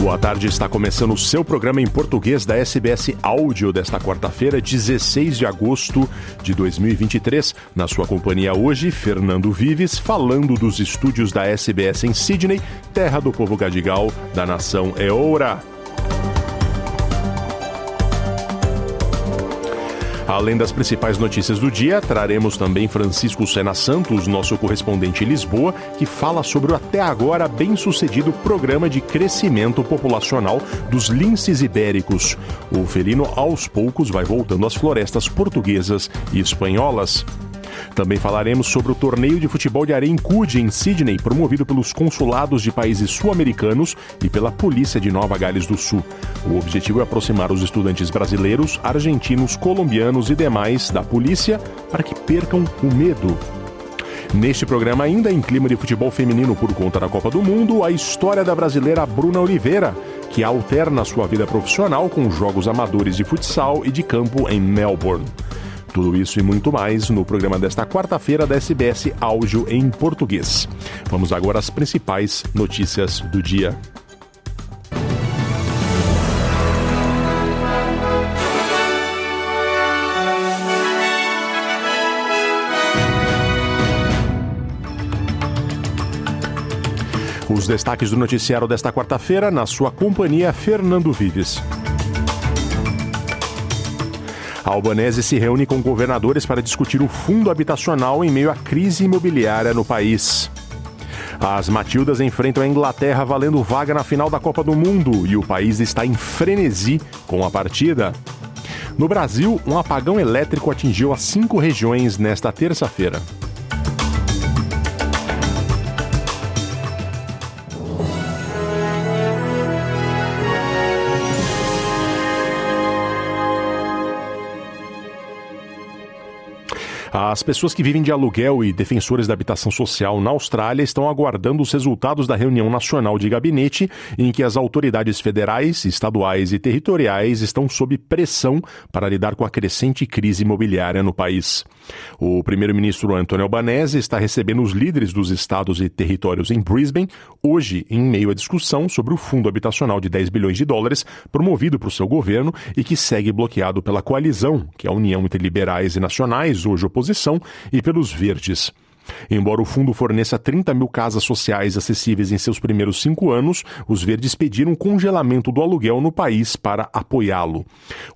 Boa tarde, está começando o seu programa em português da SBS Áudio desta quarta-feira, 16 de agosto de 2023. Na sua companhia hoje, Fernando Vives, falando dos estúdios da SBS em Sydney, terra do povo gadigal da nação Eora. Além das principais notícias do dia, traremos também Francisco Sena Santos, nosso correspondente em Lisboa, que fala sobre o até agora bem-sucedido programa de crescimento populacional dos linces ibéricos. O felino aos poucos vai voltando às florestas portuguesas e espanholas. Também falaremos sobre o torneio de futebol de areia em Coogee, em Sydney, promovido pelos consulados de países sul-americanos e pela polícia de Nova Gales do Sul. O objetivo é aproximar os estudantes brasileiros, argentinos, colombianos e demais da polícia para que percam o medo. Neste programa, ainda em clima de futebol feminino por conta da Copa do Mundo, a história da brasileira Bruna Oliveira, que alterna sua vida profissional com jogos amadores de futsal e de campo em Melbourne. Tudo isso e muito mais no programa desta quarta-feira da SBS Áudio em Português. Vamos agora às principais notícias do dia. Os destaques do noticiário desta quarta-feira, na sua companhia, Fernando Vives. A Albanese se reúne com governadores para discutir o fundo habitacional em meio à crise imobiliária no país. As Matildas enfrentam a Inglaterra valendo vaga na final da Copa do Mundo e o país está em frenesi com a partida. No Brasil, um apagão elétrico atingiu as cinco regiões nesta terça-feira. As pessoas que vivem de aluguel e defensores da habitação social na Austrália estão aguardando os resultados da reunião nacional de gabinete, em que as autoridades federais, estaduais e territoriais estão sob pressão para lidar com a crescente crise imobiliária no país. O primeiro-ministro Anthony Albanese está recebendo os líderes dos estados e territórios em Brisbane, hoje em meio à discussão sobre o fundo habitacional de 10 bilhões de dólares promovido por seu governo e que segue bloqueado pela coalizão, que é a União entre Liberais e Nacionais, hoje oposição, e pelos Verdes. Embora o fundo forneça 30 mil casas sociais acessíveis em seus primeiros cinco anos, os verdes pediram congelamento do aluguel no país para apoiá-lo.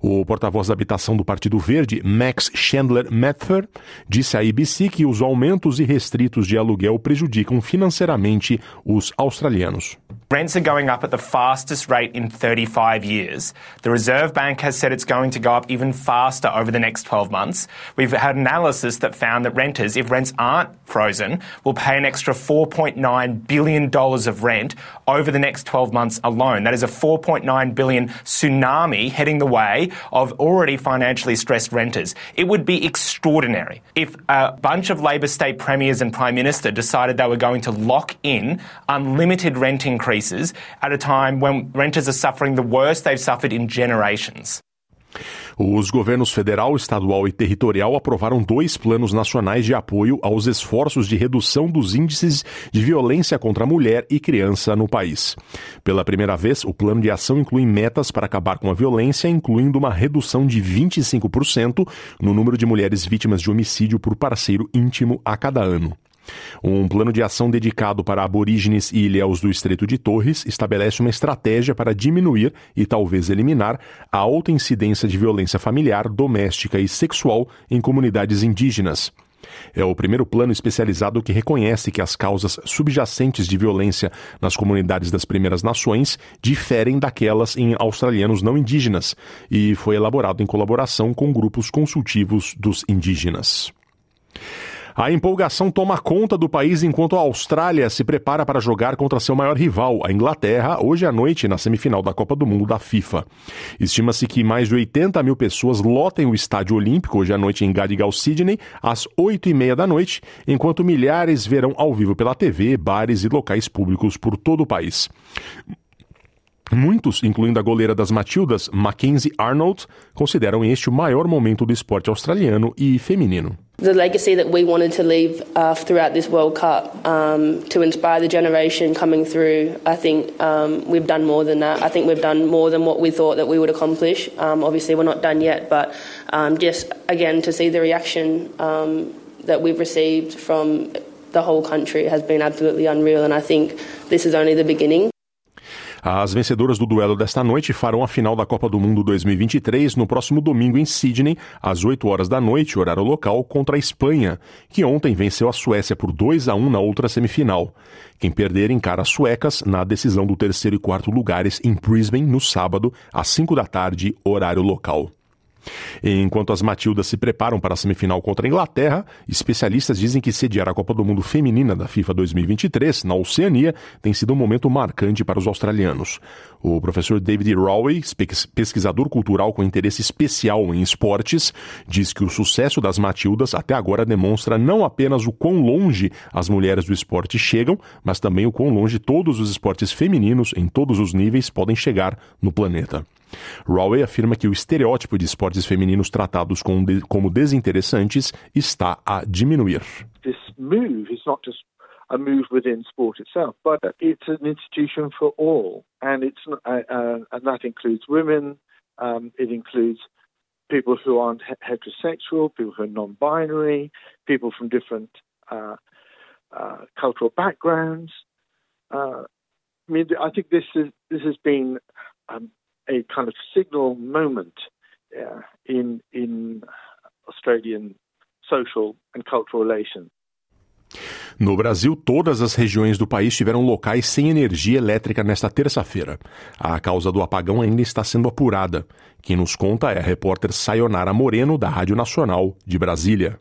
O porta-voz da habitação do Partido Verde, Max Chandler Mather, disse à ABC que os aumentos irrestritos de aluguel prejudicam financeiramente os australianos. Rents are going up at the fastest rate in 35 years. The Reserve Bank has said it's going to go up even faster over the next 12 months. We've had analysis that found that renters, if rents aren't frozen, will pay an extra $4.9 billion of rent over the next 12 months alone. That is a 4.9 billion tsunami heading the way of already financially stressed renters. It would be extraordinary if a bunch of Labor state premiers and Prime Minister decided they were going to lock in unlimited rent increases at a time when renters are suffering the worst they've suffered in generations. Os governos federal, estadual e territorial aprovaram dois planos nacionais de apoio aos esforços de redução dos índices de violência contra a mulher e criança no país. Pela primeira vez, o plano de ação inclui metas para acabar com a violência, incluindo uma redução de 25% no número de mulheres vítimas de homicídio por parceiro íntimo a cada ano. Um plano de ação dedicado para aborígenes e ilhéus do Estreito de Torres estabelece uma estratégia para diminuir e talvez eliminar a alta incidência de violência familiar, doméstica e sexual em comunidades indígenas. É o primeiro plano especializado que reconhece que as causas subjacentes de violência nas comunidades das Primeiras Nações diferem daquelas em australianos não indígenas e foi elaborado em colaboração com grupos consultivos dos indígenas. A empolgação toma conta do país enquanto a Austrália se prepara para jogar contra seu maior rival, a Inglaterra, hoje à noite na semifinal da Copa do Mundo da FIFA. Estima-se que mais de 80 mil pessoas lotem o Estádio Olímpico hoje à noite em Gadigal, Sydney, às 8 e meia da noite, enquanto milhares verão ao vivo pela TV, bares e locais públicos por todo o país. Muitos, incluindo a goleira das Matildas, Mackenzie Arnold, consideram este o maior momento do esporte australiano e feminino. The legacy that we wanted to leave uh, throughout this World Cup um, to inspire the generation coming through, I think um, we've done more than that. I think we've done more than what we thought that we would accomplish. Um, obviously, we're not done yet, but um, just again to see the reaction um, that we've received from the whole country has been absolutely unreal, and I think this is only the beginning. As vencedoras do duelo desta noite farão a final da Copa do Mundo 2023 no próximo domingo em Sydney, às 8 horas da noite, horário local, contra a Espanha, que ontem venceu a Suécia por 2 a 1 na outra semifinal. Quem perder encara as suecas na decisão do terceiro e quarto lugares em Brisbane no sábado, às 5 da tarde, horário local. Enquanto as Matildas se preparam para a semifinal contra a Inglaterra, especialistas dizem que sediar a Copa do Mundo Feminina da FIFA 2023 na Oceania tem sido um momento marcante para os australianos. O professor David Rowe, pesquisador cultural com interesse especial em esportes, diz que o sucesso das Matildas até agora demonstra não apenas o quão longe as mulheres do esporte chegam, mas também o quão longe todos os esportes femininos em todos os níveis podem chegar no planeta. Rowe afirma que o estereótipo de esportes femininos tratados como desinteressantes está a diminuir. This move is not just a move within sport itself, but it's an institution for all, and it's uh, uh, and that includes women. Um, it includes people who aren't heterosexual, people who are non-binary, people from different uh, uh cultural backgrounds. Uh, I mean, I think this is this has been um, a kind of signal moment uh, in in Australian social and cultural relations. No Brasil, todas as regiões do país tiveram locais sem energia elétrica nesta terça-feira. A causa do apagão ainda está sendo apurada. Quem nos conta é a repórter Sayonara Moreno, da Rádio Nacional de Brasília.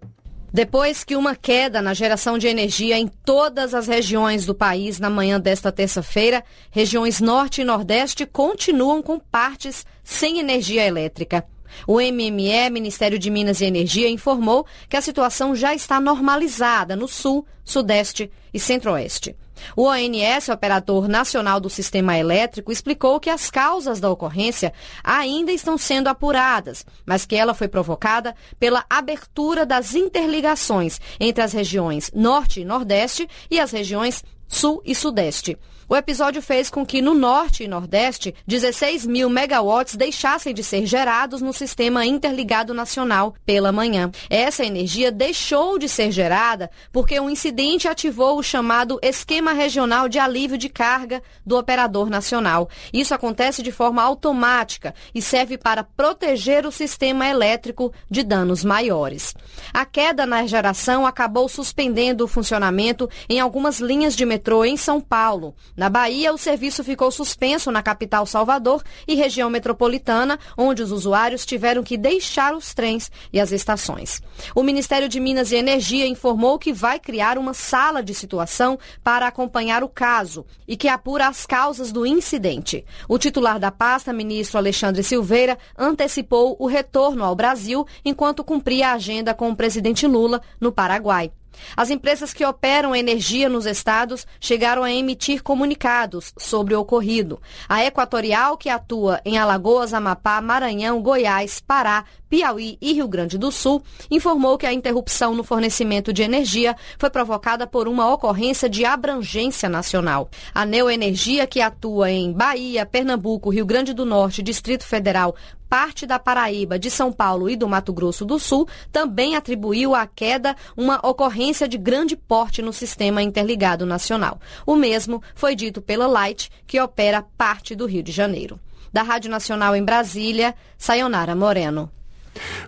Depois que uma queda na geração de energia em todas as regiões do país na manhã desta terça-feira, regiões norte e nordeste continuam com partes sem energia elétrica. O MME, Ministério de Minas e Energia, informou que a situação já está normalizada no sul, sudeste e centro-oeste. O ONS, Operador Nacional do Sistema Elétrico, explicou que as causas da ocorrência ainda estão sendo apuradas, mas que ela foi provocada pela abertura das interligações entre as regiões Norte e Nordeste e as regiões Sul e Sudeste. O episódio fez com que no norte e nordeste 16 mil megawatts deixassem de ser gerados no sistema interligado nacional pela manhã. Essa energia deixou de ser gerada porque um incidente ativou o chamado Esquema Regional de Alívio de Carga do Operador Nacional. Isso acontece de forma automática e serve para proteger o sistema elétrico de danos maiores. A queda na geração acabou suspendendo o funcionamento em algumas linhas de metrô em São Paulo. Na Bahia, o serviço ficou suspenso na capital Salvador e região metropolitana, onde os usuários tiveram que deixar os trens e as estações. O Ministério de Minas e Energia informou que vai criar uma sala de situação para acompanhar o caso e que apura as causas do incidente. O titular da pasta, ministro Alexandre Silveira, antecipou o retorno ao Brasil enquanto cumpria a agenda com o presidente Lula no Paraguai. As empresas que operam energia nos estados chegaram a emitir comunicados sobre o ocorrido. A Equatorial, que atua em Alagoas, Amapá, Maranhão, Goiás, Pará, Piauí e Rio Grande do Sul, informou que a interrupção no fornecimento de energia foi provocada por uma ocorrência de abrangência nacional. A Neoenergia, que atua em Bahia, Pernambuco, Rio Grande do Norte, Distrito Federal, parte da Paraíba, de São Paulo e do Mato Grosso do Sul, também atribuiu à queda uma ocorrência de grande porte no sistema interligado nacional. O mesmo foi dito pela Light, que opera parte do Rio de Janeiro. Da Rádio Nacional em Brasília, Sayonara Moreno.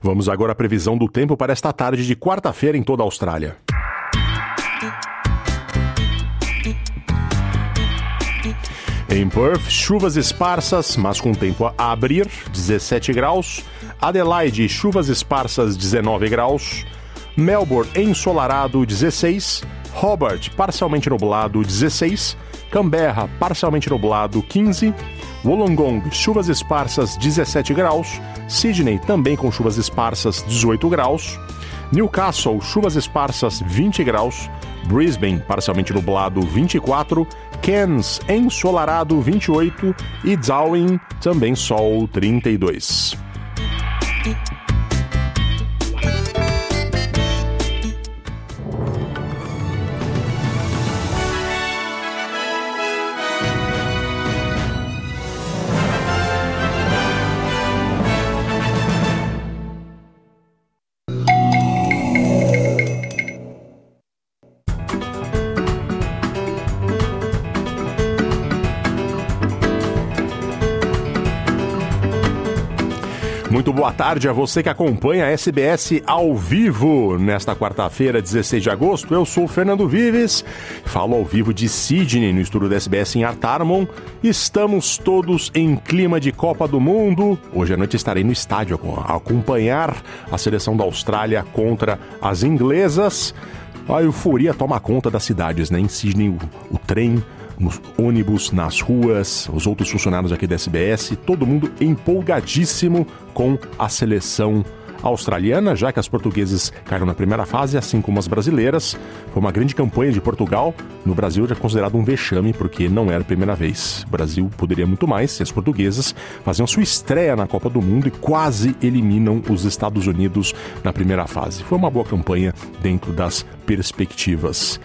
Vamos agora à previsão do tempo para esta tarde de quarta-feira em toda a Austrália. Em Perth, chuvas esparsas, mas com tempo a abrir, 17 graus. Adelaide, chuvas esparsas, 19 graus. Melbourne ensolarado 16, Hobart parcialmente nublado 16, Canberra parcialmente nublado 15, Wollongong chuvas esparsas 17 graus, Sydney também com chuvas esparsas 18 graus, Newcastle chuvas esparsas 20 graus, Brisbane parcialmente nublado 24, Cairns ensolarado 28 e Darwin também sol 32. Muito boa tarde a você que acompanha a SBS ao vivo nesta quarta-feira, 16 de agosto. Eu sou Fernando Vives, falo ao vivo de Sydney, no estúdio da SBS em Artarmon. Estamos todos em clima de Copa do Mundo. Hoje à noite estarei no estádio a acompanhar a seleção da Austrália contra as inglesas. A euforia toma conta das cidades, né? Em Sydney, o, o trem nos ônibus, nas ruas, os outros funcionários aqui da SBS, todo mundo empolgadíssimo com a seleção australiana, já que as portuguesas caíram na primeira fase, assim como as brasileiras. Foi uma grande campanha de Portugal. No Brasil já é considerado um vexame, porque não era a primeira vez. O Brasil poderia muito mais se as portuguesas faziam sua estreia na Copa do Mundo e quase eliminam os Estados Unidos na primeira fase. Foi uma boa campanha dentro das perspectivas.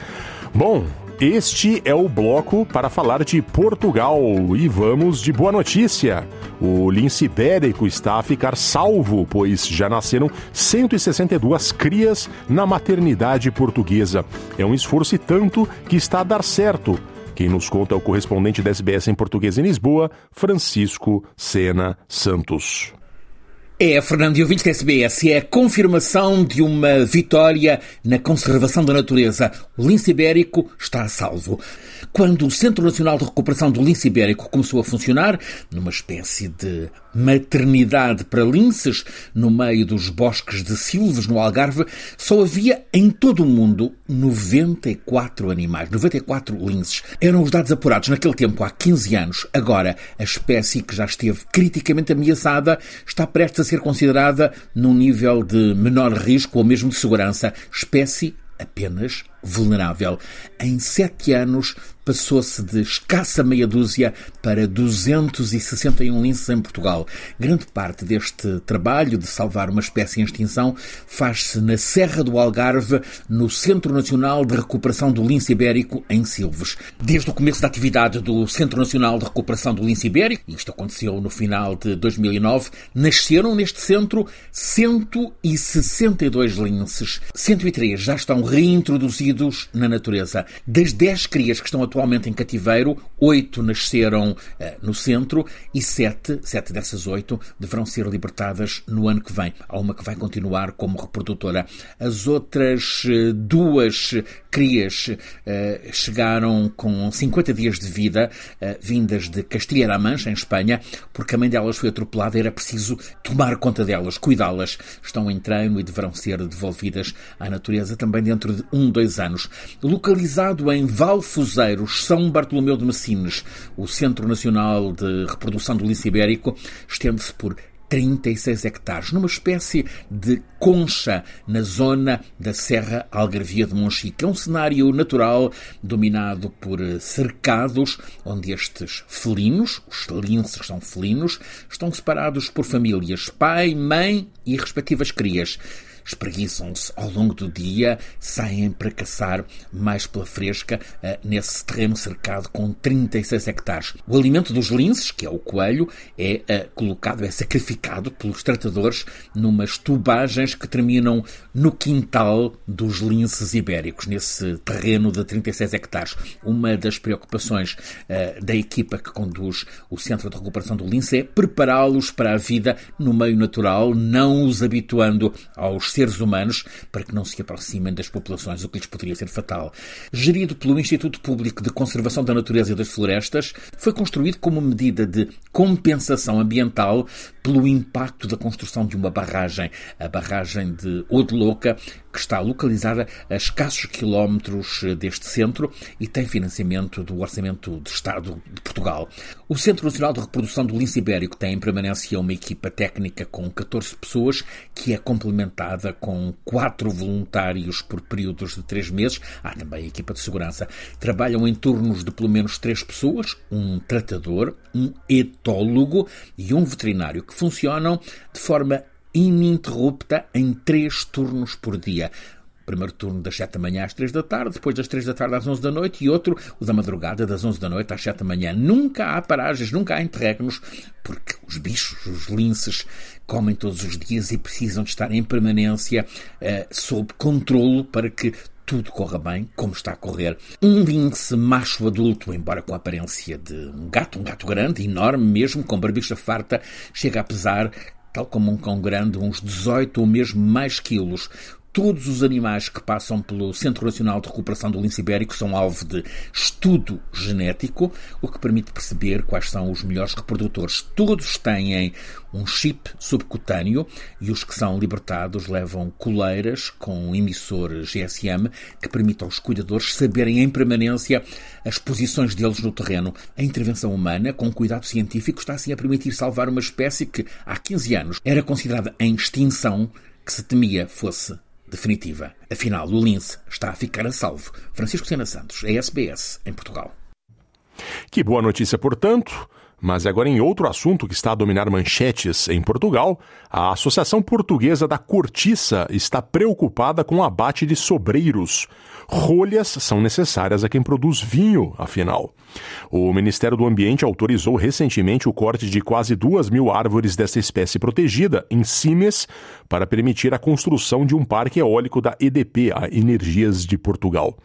Bom, este é o bloco para falar de Portugal e vamos de boa notícia. O lince ibérico está a ficar salvo, pois já nasceram 162 crias na maternidade portuguesa. É um esforço e tanto que está a dar certo. Quem nos conta é o correspondente da SBS em português em Lisboa, Francisco Sena Santos. É, Fernando e ouvintes da SBS, é a confirmação de uma vitória na conservação da natureza. O lince ibérico está a salvo. Quando o Centro Nacional de Recuperação do Lince Ibérico começou a funcionar, numa espécie de maternidade para linces, no meio dos bosques de silves no Algarve, só havia em todo o mundo 94 animais, 94 linces. Eram os dados apurados naquele tempo, há 15 anos. Agora, a espécie que já esteve criticamente ameaçada está prestes a ser considerada num nível de menor risco ou mesmo de segurança. Espécie apenas vulnerável. Em sete anos, passou-se de escassa meia dúzia para 261 linces em Portugal. Grande parte deste trabalho de salvar uma espécie em extinção faz-se na Serra do Algarve, no Centro Nacional de Recuperação do Lince Ibérico, em Silves. Desde o começo da atividade do Centro Nacional de Recuperação do Lince Ibérico, isto aconteceu no final de 2009, nasceram neste centro 162 linces. 103 já estão reintroduzidos na natureza. Das 10 crias que estão atualmente em cativeiro, oito nasceram uh, no centro e sete, sete dessas oito deverão ser libertadas no ano que vem. Há uma que vai continuar como reprodutora. As outras uh, duas crias uh, chegaram com 50 dias de vida, vindas de Castilha-La Mancha, em Espanha, porque a mãe delas foi atropelada e era preciso tomar conta delas, cuidá-las. Estão em treino e deverão ser devolvidas à natureza também dentro de um, dois anos. Localizado em Valfuzeiros, são Bartolomeu de Messines, o Centro Nacional de Reprodução do Lince Ibérico, estende-se por 36 hectares, numa espécie de concha na zona da Serra Algarvia de Monchique. É um cenário natural dominado por cercados, onde estes felinos, os linces são felinos, estão separados por famílias, pai, mãe e respectivas crias espreguiçam-se ao longo do dia, saem para caçar mais pela fresca uh, nesse terreno cercado com 36 hectares. O alimento dos linces, que é o coelho, é uh, colocado, é sacrificado pelos tratadores numas tubagens que terminam no quintal dos linces ibéricos, nesse terreno de 36 hectares. Uma das preocupações uh, da equipa que conduz o Centro de Recuperação do Lince é prepará-los para a vida no meio natural, não os habituando aos seres humanos para que não se aproximem das populações, o que lhes poderia ser fatal. Gerido pelo Instituto Público de Conservação da Natureza e das Florestas, foi construído como medida de compensação ambiental pelo impacto da construção de uma barragem, a barragem de Odelouca, que está localizada a escassos quilómetros deste centro e tem financiamento do Orçamento de Estado de Portugal. O Centro Nacional de Reprodução do Lince Ibérico tem em permanência uma equipa técnica com 14 pessoas, que é complementada com quatro voluntários por períodos de três meses. Há também a equipa de segurança. Trabalham em turnos de pelo menos três pessoas, um tratador, um etólogo e um veterinário, que funcionam de forma ininterrupta em três turnos por dia. Primeiro turno das 7 da manhã às 3 da tarde, depois das 3 da tarde às 11 da noite e outro, o da madrugada, das 11 da noite às 7 da manhã. Nunca há paragens, nunca há interregnos, porque os bichos, os linces, comem todos os dias e precisam de estar em permanência uh, sob controlo para que tudo corra bem, como está a correr. Um lince macho adulto, embora com a aparência de um gato, um gato grande, enorme mesmo, com barbicha farta, chega a pesar tal como um cão grande, uns 18 ou mesmo mais quilos. Todos os animais que passam pelo Centro Nacional de Recuperação do Lince Ibérico são alvo de estudo genético, o que permite perceber quais são os melhores reprodutores. Todos têm um chip subcutâneo e os que são libertados levam coleiras com emissor GSM que permite aos cuidadores saberem em permanência as posições deles no terreno. A intervenção humana, com cuidado científico, está assim a permitir salvar uma espécie que há 15 anos era considerada em extinção, que se temia fosse definitiva. Afinal, o lince está a ficar a salvo. Francisco Sena Santos, a SBS, em Portugal. Que boa notícia, portanto. Mas agora em outro assunto que está a dominar manchetes em Portugal, a Associação Portuguesa da Cortiça está preocupada com o abate de sobreiros. Rolhas são necessárias a quem produz vinho, afinal. O Ministério do Ambiente autorizou recentemente o corte de quase duas mil árvores dessa espécie protegida em Cines para permitir a construção de um parque eólico da EDP, a Energias de Portugal.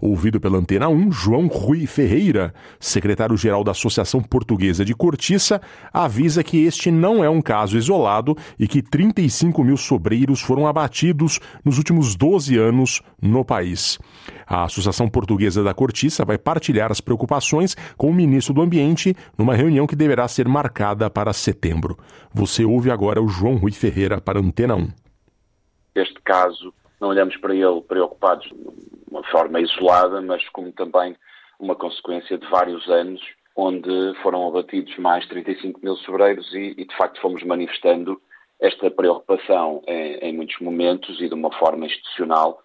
Ouvido pela Antena 1, João Rui Ferreira, secretário-geral da Associação Portuguesa de Cortiça, avisa que este não é um caso isolado e que 35 mil sobreiros foram abatidos nos últimos 12 anos no país. A Associação Portuguesa da Cortiça vai partilhar as preocupações com o ministro do Ambiente numa reunião que deverá ser marcada para setembro. Você ouve agora o João Rui Ferreira para Antena 1. Este caso, não olhamos para ele preocupados de uma forma isolada, mas como também uma consequência de vários anos onde foram abatidos mais 35 mil sobreiros e, e de facto fomos manifestando esta preocupação em, em, muitos momentos e de uma forma institucional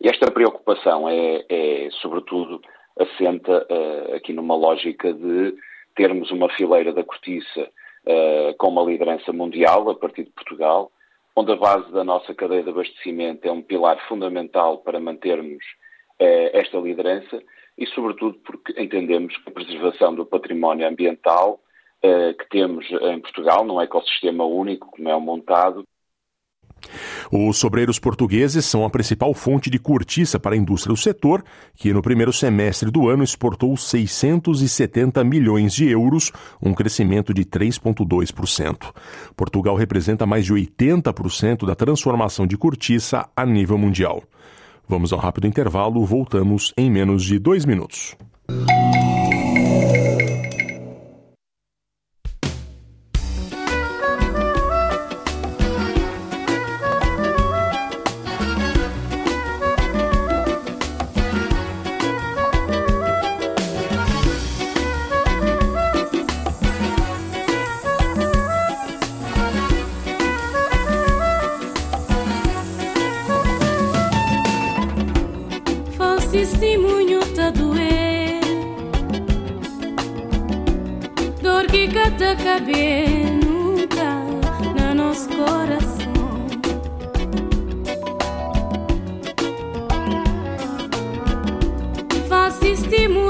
e esta preocupação é, é sobretudo, assenta uh, aqui numa lógica de termos uma fileira da cortiça uh, com uma liderança mundial a partir de Portugal, onde a base da nossa cadeia de abastecimento é um pilar fundamental para mantermos uh, esta liderança e, sobretudo, porque entendemos que a preservação do património ambiental que temos em Portugal, num ecossistema único como é o montado, os sobreiros portugueses são a principal fonte de cortiça para a indústria do setor, que no primeiro semestre do ano exportou 670 milhões de euros, um crescimento de 3,2%. Portugal representa mais de 80% da transformação de cortiça a nível mundial. Vamos ao rápido intervalo, voltamos em menos de dois minutos.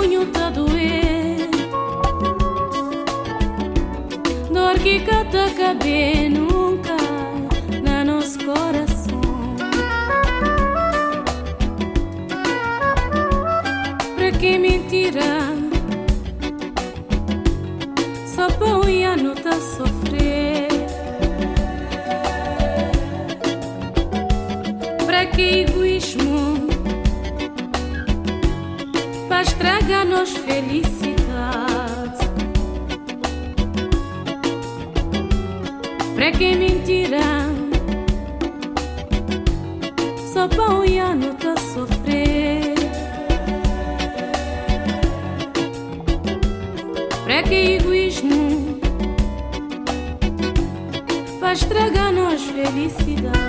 Testemunho tá doer. Dor que cata caber nunca no nosso coração. Que mentira nos felicidade. Para quem mentirá, só pão e ano está sofrer. Para que egoísmo, para estragar-nos felicidade.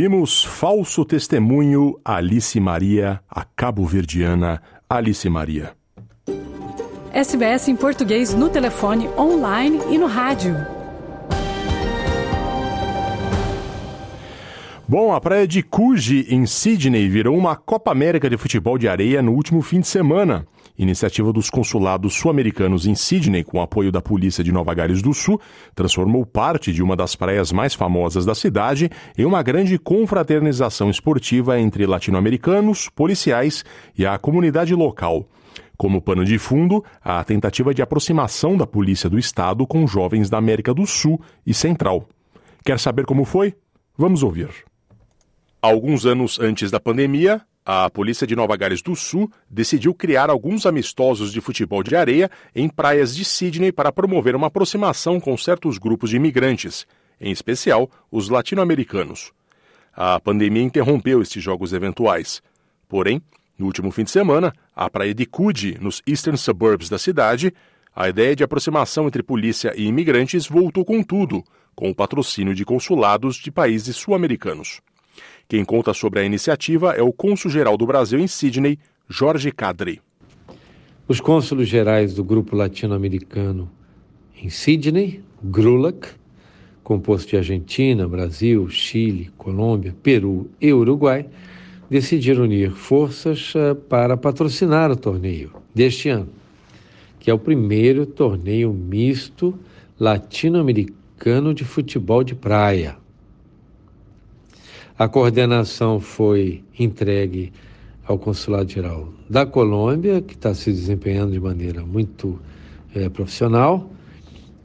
ouvimos Falso Testemunho, Alice Maria, a cabo-verdiana Alice Maria. SBS em português no telefone, online e no rádio. Bom, a praia de Cuji, em Sydney, virou uma Copa América de futebol de areia no último fim de semana. Iniciativa dos consulados sul-americanos em Sydney, com apoio da polícia de Nova Gales do Sul, transformou parte de uma das praias mais famosas da cidade em uma grande confraternização esportiva entre latino-americanos, policiais e a comunidade local. Como pano de fundo, a tentativa de aproximação da polícia do estado com jovens da América do Sul e Central. Quer saber como foi? Vamos ouvir. Alguns anos antes da pandemia, a polícia de Nova Gales do Sul decidiu criar alguns amistosos de futebol de areia em praias de Sydney para promover uma aproximação com certos grupos de imigrantes, em especial os latino-americanos. A pandemia interrompeu estes jogos eventuais. Porém, no último fim de semana, a praia de Coogee, nos eastern suburbs da cidade, a ideia de aproximação entre polícia e imigrantes voltou com tudo, com o patrocínio de consulados de países sul-americanos. Quem conta sobre a iniciativa é o cônsul-geral do Brasil em Sydney, Jorge Cadre. Os cônsulos gerais do Grupo Latino-Americano em Sydney, GRULAC, composto de Argentina, Brasil, Chile, Colômbia, Peru e Uruguai, decidiram unir forças eh, para patrocinar o torneio deste ano, que é o primeiro torneio misto latino-americano de futebol de praia. A coordenação foi entregue ao Consulado Geral da Colômbia, que está se desempenhando de maneira muito é, profissional,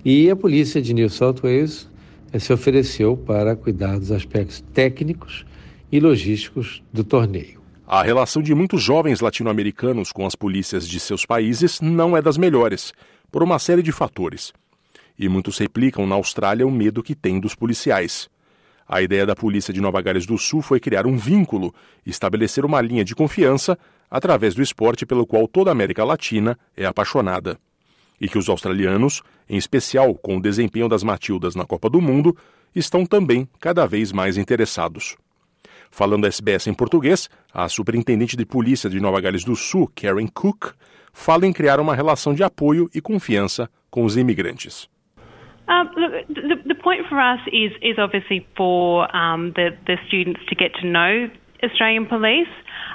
e a polícia de New South Wales é, se ofereceu para cuidar dos aspectos técnicos e logísticos do torneio. A relação de muitos jovens latino-americanos com as polícias de seus países não é das melhores, por uma série de fatores. E muitos replicam na Austrália o medo que têm dos policiais. A ideia da polícia de Nova Gales do Sul foi criar um vínculo estabelecer uma linha de confiança através do esporte pelo qual toda a América Latina é apaixonada. E que os australianos, em especial com o desempenho das Matildas na Copa do Mundo, estão também cada vez mais interessados. Falando SBS em português, a superintendente de polícia de Nova Gales do Sul, Karen Cook, fala em criar uma relação de apoio e confiança com os imigrantes. Um, look, the, the, point for us is is obviously for um, the the students to get to know Australian police.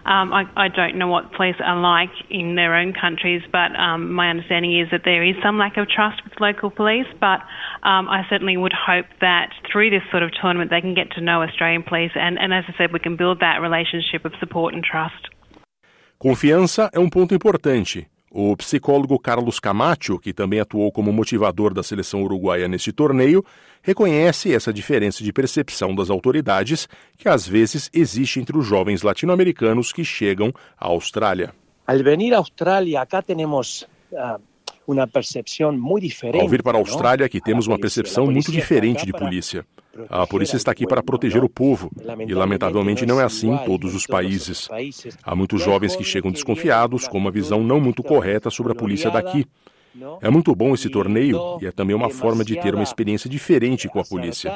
Um, I, I, don't know what police are like in their own countries, but um, my understanding is that there is some lack of trust with local police. But um, I certainly would hope that through this sort of tournament they can get to know Australian police, and, and as I said, we can build that relationship of support and trust. Confiança é um ponto importante. O psicólogo Carlos Camacho, que também atuou como motivador da seleção uruguaia neste torneio, reconhece essa diferença de percepção das autoridades que às vezes existe entre os jovens latino-americanos que chegam à Austrália. Al Austrália, acá temos uh, uma percepção muito diferente. Ao vir para a Austrália, aqui temos uma percepção muito diferente de polícia. A polícia está aqui para proteger o povo, e lamentavelmente não é assim em todos os países. Há muitos jovens que chegam desconfiados, com uma visão não muito correta sobre a polícia daqui. É muito bom esse torneio e é também uma forma de ter uma experiência diferente com a polícia.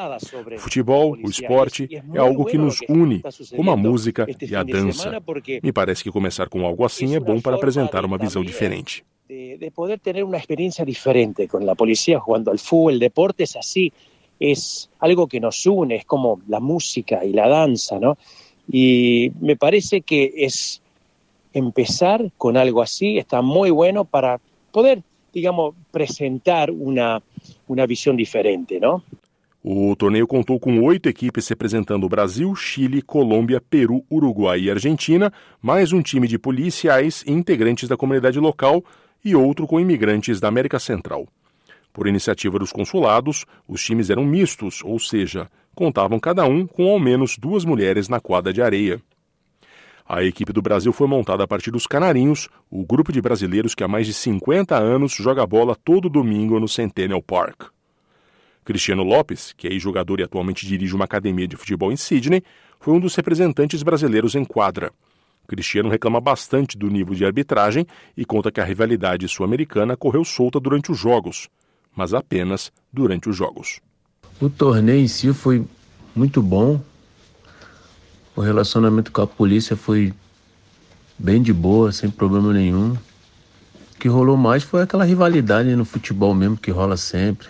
O futebol, o esporte, é algo que nos une, como a música e a dança. Me parece que começar com algo assim é bom para apresentar uma visão diferente. De, poder ter uma experiência diferente com a polícia jogando ao futebol, deportes assim. es algo que nos une, es como la música y la danza, ¿no? Y me parece que es empezar con algo así, está muy bueno para poder, digamos, presentar una, una visión diferente, ¿no? O torneio contou com oito equipes representando Brasil, Chile, Colômbia, Peru, Uruguai e Argentina, mais um time de policiais e integrantes da comunidade local e outro com imigrantes da América Central. Por iniciativa dos consulados, os times eram mistos, ou seja, contavam cada um com ao menos duas mulheres na quadra de areia. A equipe do Brasil foi montada a partir dos Canarinhos, o grupo de brasileiros que há mais de 50 anos joga bola todo domingo no Centennial Park. Cristiano Lopes, que é jogador e atualmente dirige uma academia de futebol em Sydney, foi um dos representantes brasileiros em quadra. Cristiano reclama bastante do nível de arbitragem e conta que a rivalidade sul-americana correu solta durante os jogos, mas apenas durante os jogos. O torneio em si foi muito bom. O relacionamento com a polícia foi bem de boa, sem problema nenhum. O que rolou mais foi aquela rivalidade no futebol mesmo que rola sempre.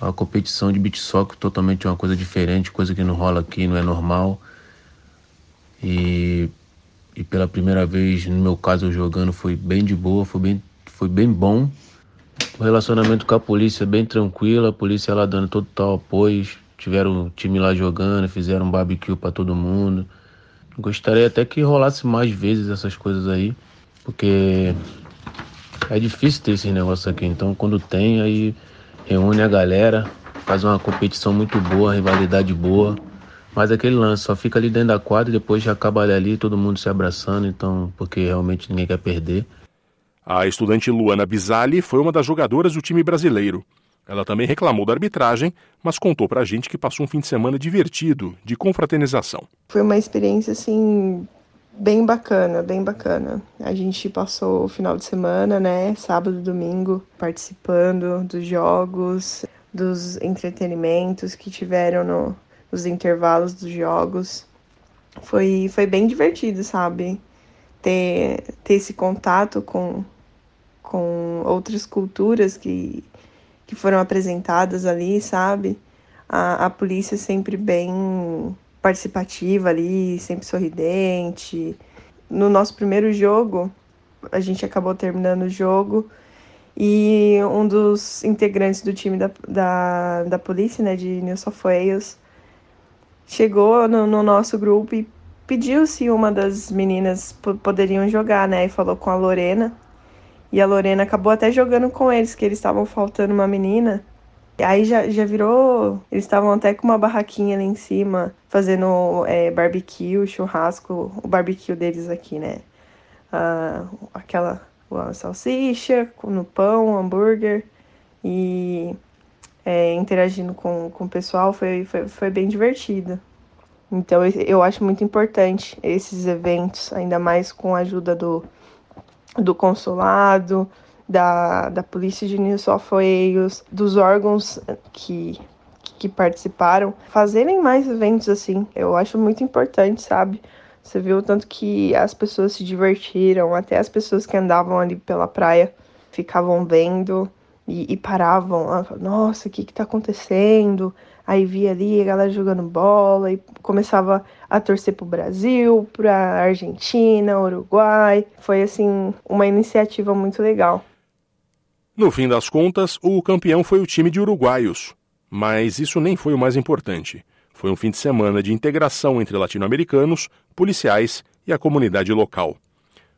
A competição de beat soccer totalmente uma coisa diferente, coisa que não rola aqui, não é normal. E, e pela primeira vez, no meu caso, jogando, foi bem de boa, foi bem, foi bem bom. O relacionamento com a polícia é bem tranquilo, a polícia lá dando total apoio. Tiveram o time lá jogando, fizeram um barbecue para todo mundo. Gostaria até que rolasse mais vezes essas coisas aí, porque é difícil ter esse negócio aqui. Então, quando tem, aí reúne a galera, faz uma competição muito boa, rivalidade boa. Mas aquele lance só fica ali dentro da quadra e depois já acaba ali, todo mundo se abraçando, então, porque realmente ninguém quer perder. A estudante Luana Bisali foi uma das jogadoras do time brasileiro. Ela também reclamou da arbitragem, mas contou pra gente que passou um fim de semana divertido, de confraternização. Foi uma experiência, assim, bem bacana, bem bacana. A gente passou o final de semana, né, sábado e domingo, participando dos jogos, dos entretenimentos que tiveram no, nos intervalos dos jogos. Foi, foi bem divertido, sabe? Ter, ter esse contato com, com outras culturas que que foram apresentadas ali, sabe? A, a polícia sempre bem participativa ali, sempre sorridente. No nosso primeiro jogo, a gente acabou terminando o jogo e um dos integrantes do time da, da, da polícia, né, de New South Wales, chegou no, no nosso grupo e pediu se uma das meninas poderiam jogar, né, e falou com a Lorena, e a Lorena acabou até jogando com eles, que eles estavam faltando uma menina. E aí já, já virou. Eles estavam até com uma barraquinha ali em cima, fazendo é, barbecue, churrasco, o barbecue deles aqui, né? Ah, aquela uma salsicha no pão, hambúrguer e é, interagindo com, com o pessoal foi, foi, foi bem divertido. Então eu acho muito importante esses eventos, ainda mais com a ajuda do, do consulado, da, da polícia de Wales, dos órgãos que, que participaram, fazerem mais eventos assim. Eu acho muito importante, sabe? Você viu o tanto que as pessoas se divertiram, até as pessoas que andavam ali pela praia ficavam vendo e, e paravam. Nossa, o que que tá acontecendo? Aí via ali a galera jogando bola e começava a torcer pro Brasil, pra Argentina, Uruguai. Foi assim uma iniciativa muito legal. No fim das contas, o campeão foi o time de uruguaios. Mas isso nem foi o mais importante. Foi um fim de semana de integração entre latino-americanos, policiais e a comunidade local.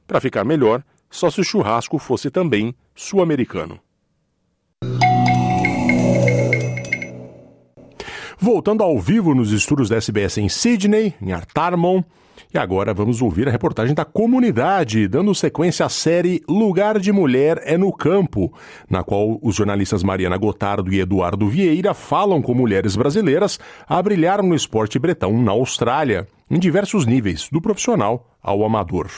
Para ficar melhor, só se o churrasco fosse também sul-americano. Voltando ao vivo nos estúdios da SBS em Sydney, em Artarmon. E agora vamos ouvir a reportagem da comunidade, dando sequência à série Lugar de Mulher é no Campo, na qual os jornalistas Mariana Gotardo e Eduardo Vieira falam com mulheres brasileiras a brilhar no esporte bretão na Austrália, em diversos níveis, do profissional ao amador.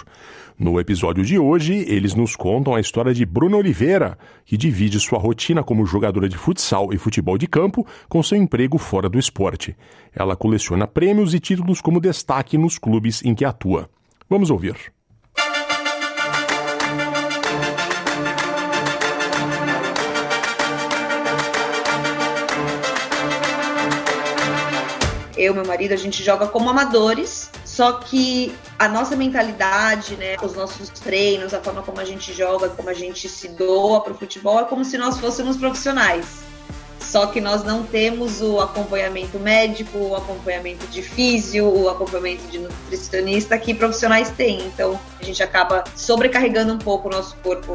No episódio de hoje, eles nos contam a história de Bruna Oliveira, que divide sua rotina como jogadora de futsal e futebol de campo com seu emprego fora do esporte. Ela coleciona prêmios e títulos como destaque nos clubes em que atua. Vamos ouvir. Eu meu marido, a gente joga como amadores, só que a nossa mentalidade, né, os nossos treinos, a forma como a gente joga, como a gente se doa para o futebol, é como se nós fôssemos profissionais. Só que nós não temos o acompanhamento médico, o acompanhamento de físio, o acompanhamento de nutricionista que profissionais têm. Então a gente acaba sobrecarregando um pouco o nosso corpo.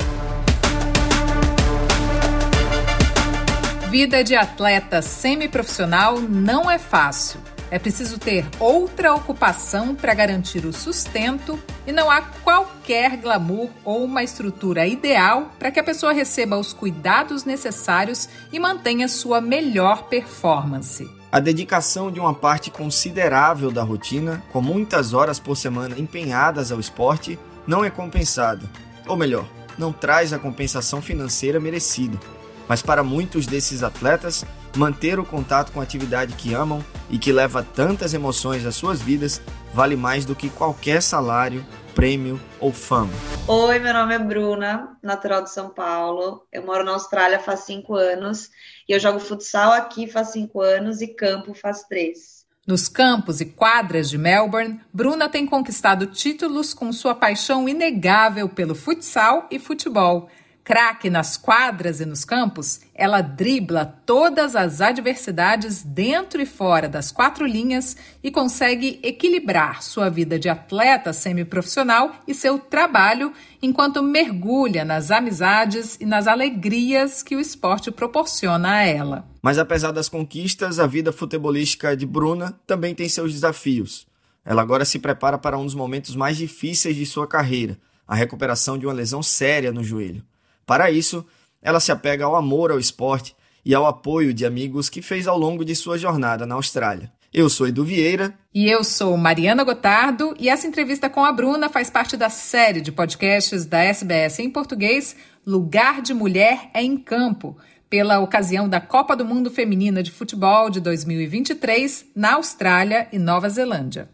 Vida de atleta semiprofissional não é fácil. É preciso ter outra ocupação para garantir o sustento e não há qualquer glamour ou uma estrutura ideal para que a pessoa receba os cuidados necessários e mantenha sua melhor performance. A dedicação de uma parte considerável da rotina, com muitas horas por semana empenhadas ao esporte, não é compensada. Ou melhor, não traz a compensação financeira merecida. Mas para muitos desses atletas, manter o contato com a atividade que amam e que leva tantas emoções às suas vidas vale mais do que qualquer salário, prêmio ou fama. Oi, meu nome é Bruna, natural de São Paulo. Eu moro na Austrália faz cinco anos e eu jogo futsal aqui faz cinco anos e campo faz três. Nos campos e quadras de Melbourne, Bruna tem conquistado títulos com sua paixão inegável pelo futsal e futebol. Craque nas quadras e nos campos, ela dribla todas as adversidades dentro e fora das quatro linhas e consegue equilibrar sua vida de atleta semiprofissional e seu trabalho enquanto mergulha nas amizades e nas alegrias que o esporte proporciona a ela. Mas apesar das conquistas, a vida futebolística de Bruna também tem seus desafios. Ela agora se prepara para um dos momentos mais difíceis de sua carreira, a recuperação de uma lesão séria no joelho. Para isso, ela se apega ao amor ao esporte e ao apoio de amigos que fez ao longo de sua jornada na Austrália. Eu sou Edu Vieira. E eu sou Mariana Gotardo. E essa entrevista com a Bruna faz parte da série de podcasts da SBS em português Lugar de Mulher é em Campo, pela ocasião da Copa do Mundo Feminina de Futebol de 2023 na Austrália e Nova Zelândia.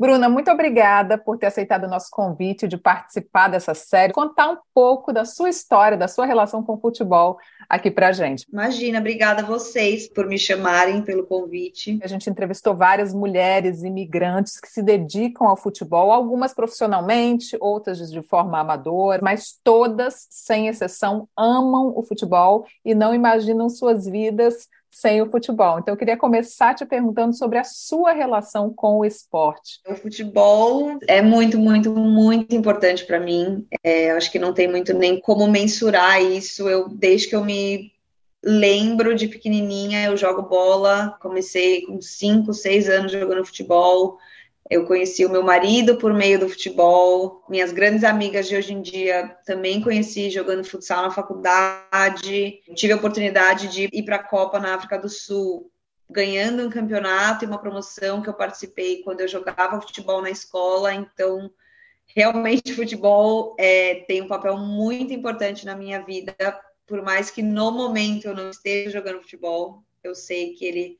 Bruna, muito obrigada por ter aceitado o nosso convite de participar dessa série, contar um pouco da sua história, da sua relação com o futebol aqui pra gente. Imagina, obrigada a vocês por me chamarem, pelo convite. A gente entrevistou várias mulheres imigrantes que se dedicam ao futebol, algumas profissionalmente, outras de forma amadora, mas todas, sem exceção, amam o futebol e não imaginam suas vidas sem o futebol. Então, eu queria começar te perguntando sobre a sua relação com o esporte. O futebol é muito, muito, muito importante para mim. É, acho que não tem muito nem como mensurar isso. Eu, desde que eu me lembro de pequenininha, eu jogo bola. Comecei com 5, 6 anos jogando futebol. Eu conheci o meu marido por meio do futebol. Minhas grandes amigas de hoje em dia também conheci jogando futsal na faculdade. Tive a oportunidade de ir para a Copa na África do Sul, ganhando um campeonato e uma promoção que eu participei quando eu jogava futebol na escola. Então, realmente, futebol é, tem um papel muito importante na minha vida. Por mais que no momento eu não esteja jogando futebol, eu sei que ele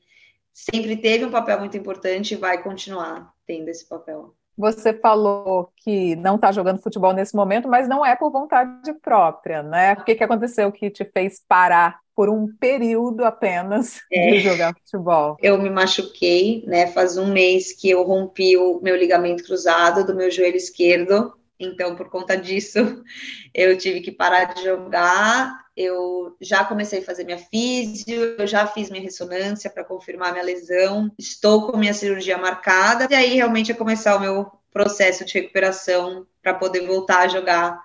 sempre teve um papel muito importante e vai continuar tendo esse papel. Você falou que não está jogando futebol nesse momento, mas não é por vontade própria, né? O que, que aconteceu que te fez parar por um período apenas é. de jogar futebol? Eu me machuquei, né? Faz um mês que eu rompi o meu ligamento cruzado do meu joelho esquerdo. Então, por conta disso, eu tive que parar de jogar eu já comecei a fazer minha físio, eu já fiz minha ressonância para confirmar minha lesão, estou com minha cirurgia marcada, e aí realmente é começar o meu processo de recuperação para poder voltar a jogar,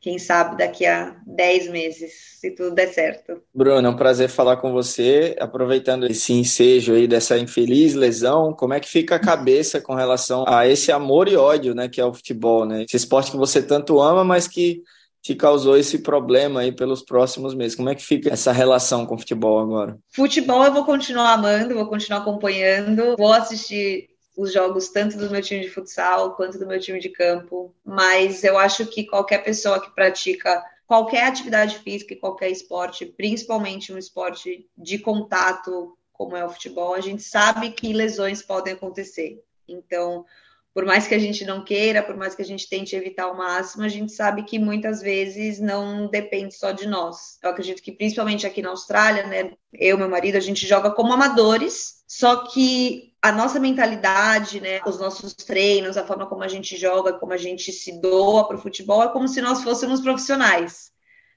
quem sabe daqui a 10 meses, se tudo der certo. Bruno, é um prazer falar com você, aproveitando esse ensejo aí dessa infeliz lesão, como é que fica a cabeça com relação a esse amor e ódio, né, que é o futebol, né? Esse esporte que você tanto ama, mas que te causou esse problema aí pelos próximos meses. Como é que fica essa relação com o futebol agora? Futebol eu vou continuar amando, vou continuar acompanhando, vou assistir os jogos tanto do meu time de futsal quanto do meu time de campo, mas eu acho que qualquer pessoa que pratica qualquer atividade física e qualquer esporte, principalmente um esporte de contato como é o futebol, a gente sabe que lesões podem acontecer. Então, por mais que a gente não queira, por mais que a gente tente evitar ao máximo, a gente sabe que muitas vezes não depende só de nós. Eu acredito que principalmente aqui na Austrália, né, eu meu marido, a gente joga como amadores, só que a nossa mentalidade, né, os nossos treinos, a forma como a gente joga, como a gente se doa para o futebol, é como se nós fôssemos profissionais.